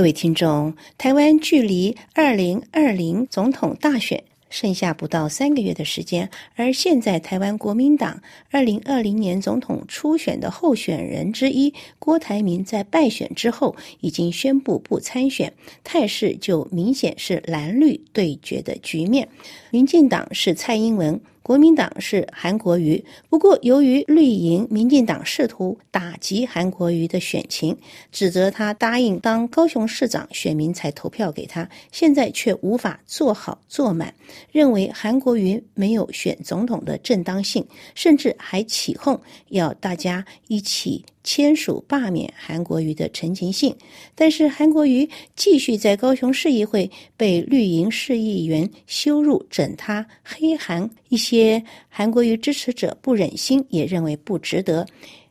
各位听众，台湾距离二零二零总统大选剩下不到三个月的时间，而现在台湾国民党二零二零年总统初选的候选人之一郭台铭在败选之后已经宣布不参选，态势就明显是蓝绿对决的局面。民进党是蔡英文。国民党是韩国瑜，不过由于绿营民进党试图打击韩国瑜的选情，指责他答应当高雄市长，选民才投票给他，现在却无法做好做满，认为韩国瑜没有选总统的正当性，甚至还起哄要大家一起。签署罢免韩国瑜的陈情信，但是韩国瑜继续在高雄市议会被绿营市议员羞辱、整他、黑韩，一些韩国瑜支持者不忍心，也认为不值得。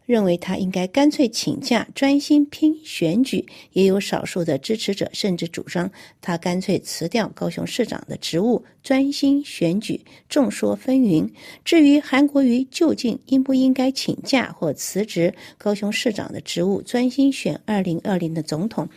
认为他应该干脆请假，专心拼选举。也有少数的支持者甚至主张他干脆辞掉高雄市长的职务，专心选举。众说纷纭。至于韩国瑜究竟应不应该请假或辞职高雄市长的职务，专心选二零二零的总统，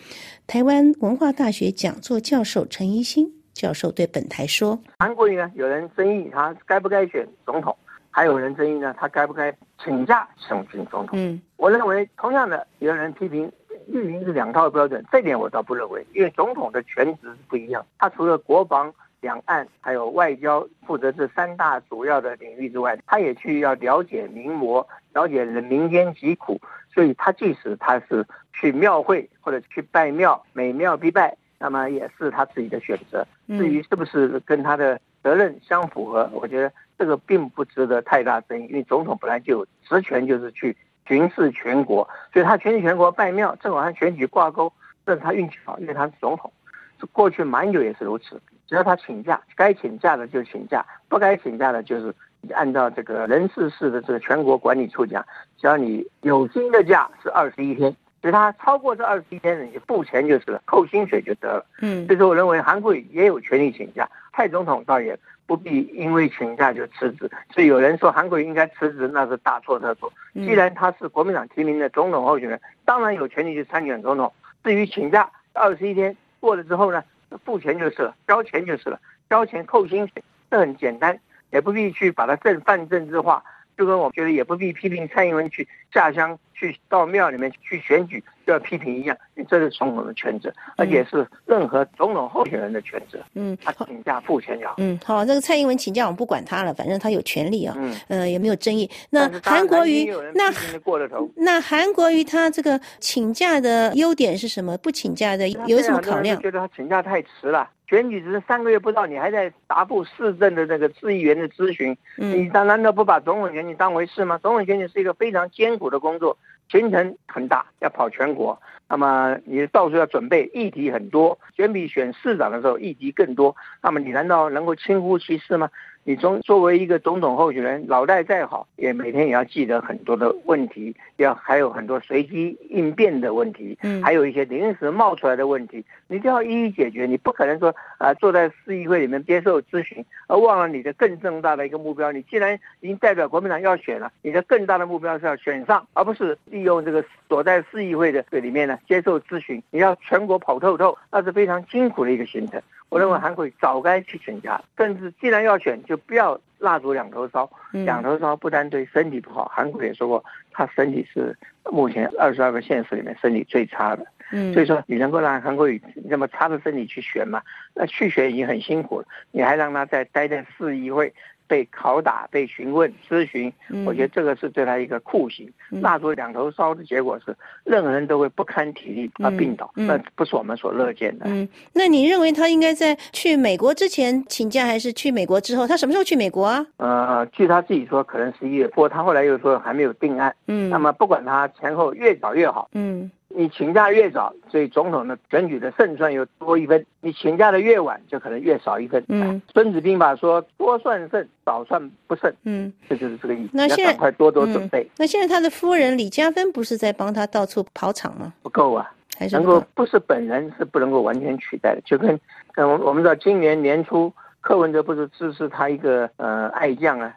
台湾文化大学讲座教授陈怡新教授对本台说：“韩国瑜呢，有人争议他该不该选总统。”还有人争议呢，他该不该请假选总统？嗯，我认为同样的，有人批评绿营是两套标准，这点我倒不认为，因为总统的全职是不一样。他除了国防、两岸还有外交负责这三大主要的领域之外，他也去要了解民魔，了解人民间疾苦。所以他即使他是去庙会或者去拜庙，每庙必拜，那么也是他自己的选择。至于是不是跟他的责任相符合，我觉得。这个并不值得太大争议，因为总统本来就有职权，就是去巡视全国，所以他巡视全国拜庙，正好和选举挂钩，这是他运气好，因为他是总统。过去蛮久也是如此，只要他请假，该请假的就请假，不该请假的就是按照这个人事室的这个全国管理处讲，只要你有薪的假是二十一天，所以他超过这二十一天，你就付钱就是了，扣薪水就得了。嗯，所以说我认为韩国也有权利请假，蔡总统倒也。不必因为请假就辞职，所以有人说韩国瑜应该辞职，那是大错特错。既然他是国民党提名的总统候选人，当然有权利去参选总统。至于请假二十一天过了之后呢，付钱就是了，交钱就是了，交钱扣薪水，这很简单，也不必去把它政泛政治化。就跟我觉得也不必批评蔡英文去下乡去到庙里面去选举就要批评一样，这是总统的权责，而且是任何总统候选人的权责。嗯，他请假付钱就好。嗯，好，这个蔡英文请假我们不管他了，反正他有权利啊。嗯，呃，也没有争议。那韩国瑜那过了头。那韩国瑜他这个请假的优点是什么？不请假的有什么考量？觉得他请假太迟了。选举只是三个月不到，你还在答复市政的那个市议员的咨询，你难难道不把总统选举当回事吗？总统选举是一个非常艰苦的工作，行程很大，要跑全国，那么你到处要准备，议题很多，选比选市长的时候议题更多，那么你难道能够轻忽其事吗？你从作为一个总统候选人，脑袋再好，也每天也要记得很多的问题，要还有很多随机应变的问题，嗯，还有一些临时冒出来的问题，你都要一一解决。你不可能说啊，坐在市议会里面接受咨询，而忘了你的更重大的一个目标。你既然已经代表国民党要选了，你的更大的目标是要选上，而不是利用这个躲在市议会的这里面呢接受咨询。你要全国跑透透，那是非常辛苦的一个行程。我认为韩国早该去请假，甚至既然要选，就不要蜡烛两头烧。两头烧不但对身体不好，韩国也说过，他身体是目前二十二个县市里面身体最差的。嗯，所以说你能够让韩国瑜那么差的身体去选吗？那去选已经很辛苦了，你还让他再待在市议会。被拷打、被询问、咨询，我觉得这个是对他一个酷刑。蜡烛两头烧的结果是，任何人都会不堪体力而病倒，那不是我们所乐见的。嗯，那你认为他应该在去美国之前请假，还是去美国之后？他什么时候去美国啊？呃，据他自己说，可能十一月，不过他后来又说还没有定案。嗯，那么不管他前后越早越好。嗯。你请假越早，所以总统的选举的胜算又多一分；你请假的越晚，就可能越少一分。嗯，《孙子兵法》说“多算胜，少算不胜”。嗯，这就是这个意思。那现在快多多准备。那现在他的夫人李嘉芬不是在帮他到处跑场吗？不够啊，能够不是本人是不能够完全取代的。就跟，嗯，我们知道今年年初柯文哲不是支持他一个呃爱将啊，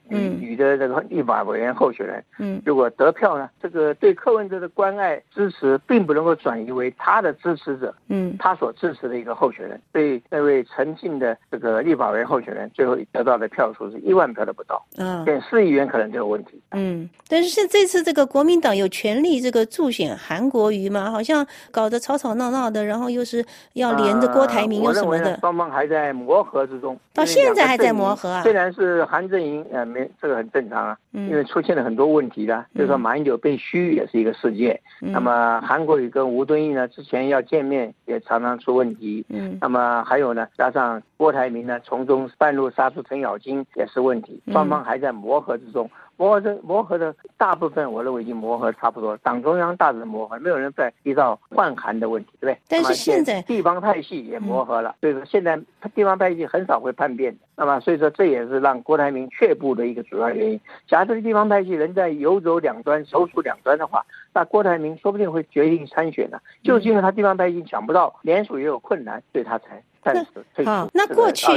女的这个立法委员候选人，嗯，如果得票呢，这个对柯文哲的关爱支持，并不能够转移为他的支持者，嗯，他所支持的一个候选人，所以那位陈静的这个立法委员候选人，最后得到的票数是一万票都不到，嗯，连四亿元可能都有问题，嗯，但是现这次这个国民党有权利这个助选韩国瑜嘛，好像搞得吵吵闹闹的，然后又是要连着郭台铭又什么的，双方还在磨合之中。到现在还在磨合啊！虽然是韩阵营，呃，没这个很正常啊，因为出现了很多问题的，就是说马英九被虚也是一个事件。那么韩国瑜跟吴敦义呢，之前要见面也常常出问题。嗯，那么还有呢，加上郭台铭呢，从中半路杀出程咬金也是问题，双方还在磨合之中。磨合的磨合的大部分，我认为已经磨合差不多了。党中央大致磨合，没有人再提到换韩的问题，对不对？但是现在地方派系也磨合了，所以说现在地方派系很少会叛变。那么所以说这也是让郭台铭却步的一个主要原因。假如这个地方派系能在游走两端、手处两端的话，那郭台铭说不定会决定参选呢。就是因为他地方派系抢不到，联署也有困难，所以他才。那好，那过去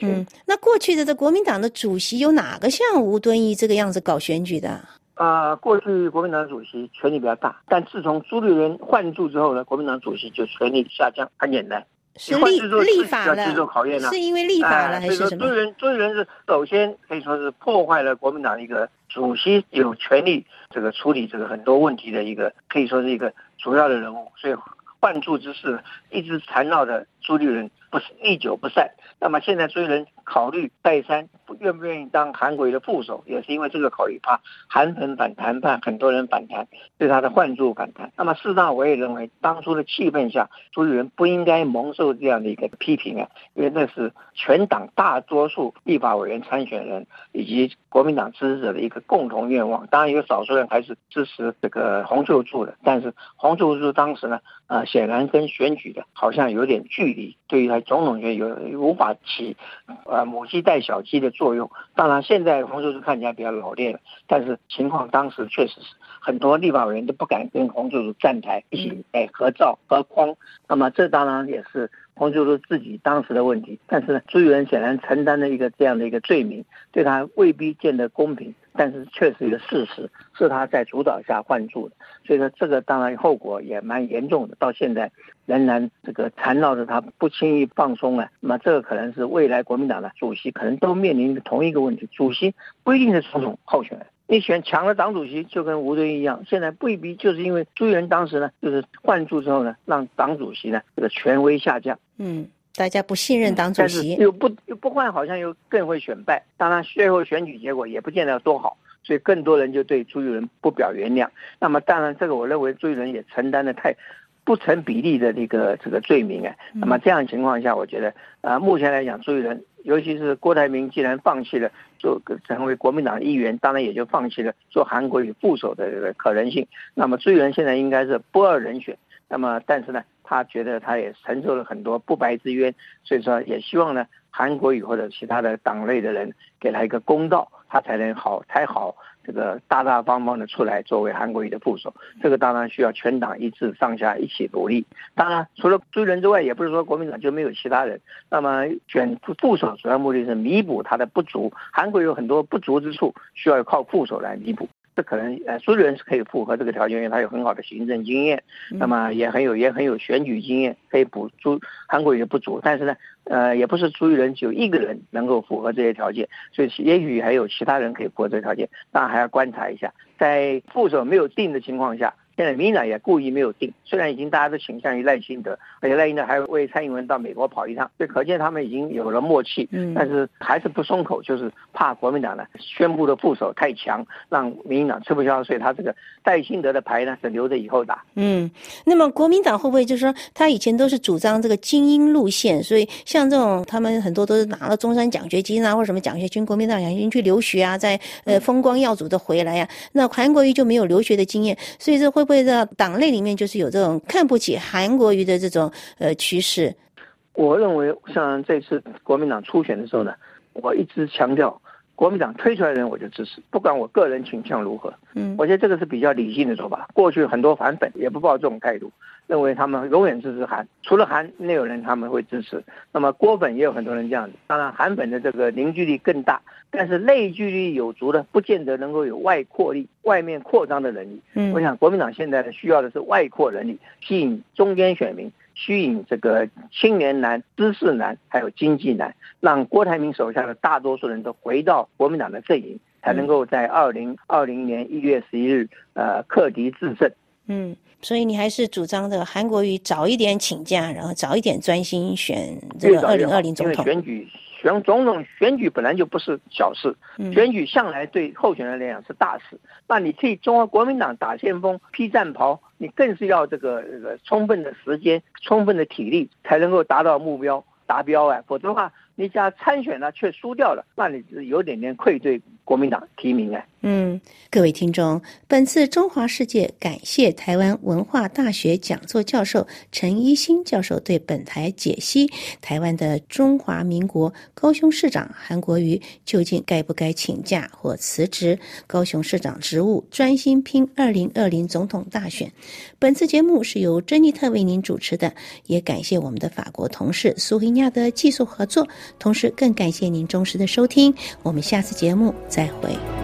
嗯，那过去的这国民党的主席有哪个像吴敦义这个样子搞选举的？啊，过去国民党主席权力比较大，但自从朱立伦换柱之后呢，国民党主席就权力下降，很简单。是立立法了，呢？是因为立法了还是什么？朱人朱人是首先可以说是破坏了国民党一个主席有权利这个处理这个很多问题的一个，可以说是一个主要的人物，所以换柱之事一直缠绕着朱立伦。不是历久不散。那么现在追人考虑再三，愿不愿意当韩国瑜的副手，也是因为这个考虑。怕韩粉反弹，怕很多人反弹，对他的换注反弹。那么事实上，我也认为当初的气氛下，朱立伦不应该蒙受这样的一个批评啊，因为那是全党大多数立法委员参选人以及国民党支持者的一个共同愿望。当然有少数人还是支持这个洪秀柱的，但是洪秀柱当时呢，呃，显然跟选举的好像有点距离，对于他。总统权有无法起，呃母鸡带小鸡的作用。当然，现在洪秀柱看起来比较老练了，但是情况当时确实是很多立法委员都不敢跟洪秀柱站台一起哎合照合框。那么这当然也是洪秀柱自己当时的问题。但是呢，朱立伦显然承担了一个这样的一个罪名，对他未必见得公平。但是确实一个事实，是他在主导下换住的，所以说这个当然后果也蛮严重的，到现在仍然这个缠绕着他不轻易放松啊。那么这个可能是未来国民党的主席可能都面临同一个问题，主席不一定是总统候选人，你选强了党主席就跟吴敦义一样，现在未必就是因为朱元当时呢就是换柱之后呢，让党主席呢这个权威下降，嗯。大家不信任党主席，又不又不换，好像又更会选败。当然，最后选举结果也不见得多好，所以更多人就对朱立伦不表原谅。那么，当然这个我认为朱立伦也承担的太不成比例的这个这个罪名啊。那么这样情况下，我觉得啊，目前来讲，朱立伦，尤其是郭台铭，既然放弃了做成为国民党议员，当然也就放弃了做韩国瑜副手的这个可能性。那么朱立伦现在应该是不二人选。那么，但是呢？他觉得他也承受了很多不白之冤，所以说也希望呢，韩国瑜或者其他的党内的人给他一个公道，他才能好才好这个大大方方的出来作为韩国瑜的副手。这个当然需要全党一致上下一起努力。当然，除了追人之外，也不是说国民党就没有其他人。那么选副副手主要目的是弥补他的不足，韩国有很多不足之处，需要靠副手来弥补。这可能呃，苏人是可以符合这个条件，因为他有很好的行政经验，那么也很有也很有选举经验，可以补足韩国瑜的不足。但是呢，呃，也不是朱一人只有一个人能够符合这些条件，所以也许还有其他人可以符合这个条件，当然还要观察一下，在副手没有定的情况下。现在民进党也故意没有定，虽然已经大家都倾向于赖清德，而且赖清德还为蔡英文到美国跑一趟，所以可见他们已经有了默契。嗯，但是还是不松口，就是怕国民党呢宣布的副手太强，让民进党吃不消，所以他这个戴清德的牌呢是留着以后打。嗯，那么国民党会不会就是说他以前都是主张这个精英路线，所以像这种他们很多都是拿了中山奖学金啊，或者什么奖学金，国民党奖学金去留学啊，在呃风光耀祖的回来呀，那韩国瑜就没有留学的经验，所以这会。会不会在党内里面就是有这种看不起韩国瑜的这种呃趋势？我认为，像这次国民党初选的时候呢，我一直强调国民党推出来的人我就支持，不管我个人倾向如何。嗯，我觉得这个是比较理性的做法。过去很多反粉也不抱这种态度，认为他们永远支持韩，除了韩内有人他们会支持。那么郭粉也有很多人这样子。当然韩粉的这个凝聚力更大，但是内聚力有足的，不见得能够有外扩力、外面扩张的能力。嗯，我想国民党现在的需要的是外扩能力，吸引中间选民。吸引这个青年男、知识男，还有经济男，让郭台铭手下的大多数人都回到国民党的阵营，才能够在二零二零年一月十一日，呃，克敌制胜。嗯，所以你还是主张的韩国瑜早一点请假，然后早一点专心选这个二零二零总统选举。选总统选举本来就不是小事，选举向来对候选人来讲是大事。那你替中国国民党打先锋、披战袍，你更是要这个充分的时间、充分的体力，才能够达到目标达标啊！否则的话，你只要参选了却输掉了，那你是有点点愧对国民党提名啊。嗯，各位听众，本次中华世界感谢台湾文化大学讲座教授陈一新教授对本台解析台湾的中华民国高雄市长韩国瑜究竟该不该请假或辞职高雄市长职务，专心拼二零二零总统大选。本次节目是由珍妮特为您主持的，也感谢我们的法国同事苏菲亚的技术合作，同时更感谢您忠实的收听。我们下次节目再会。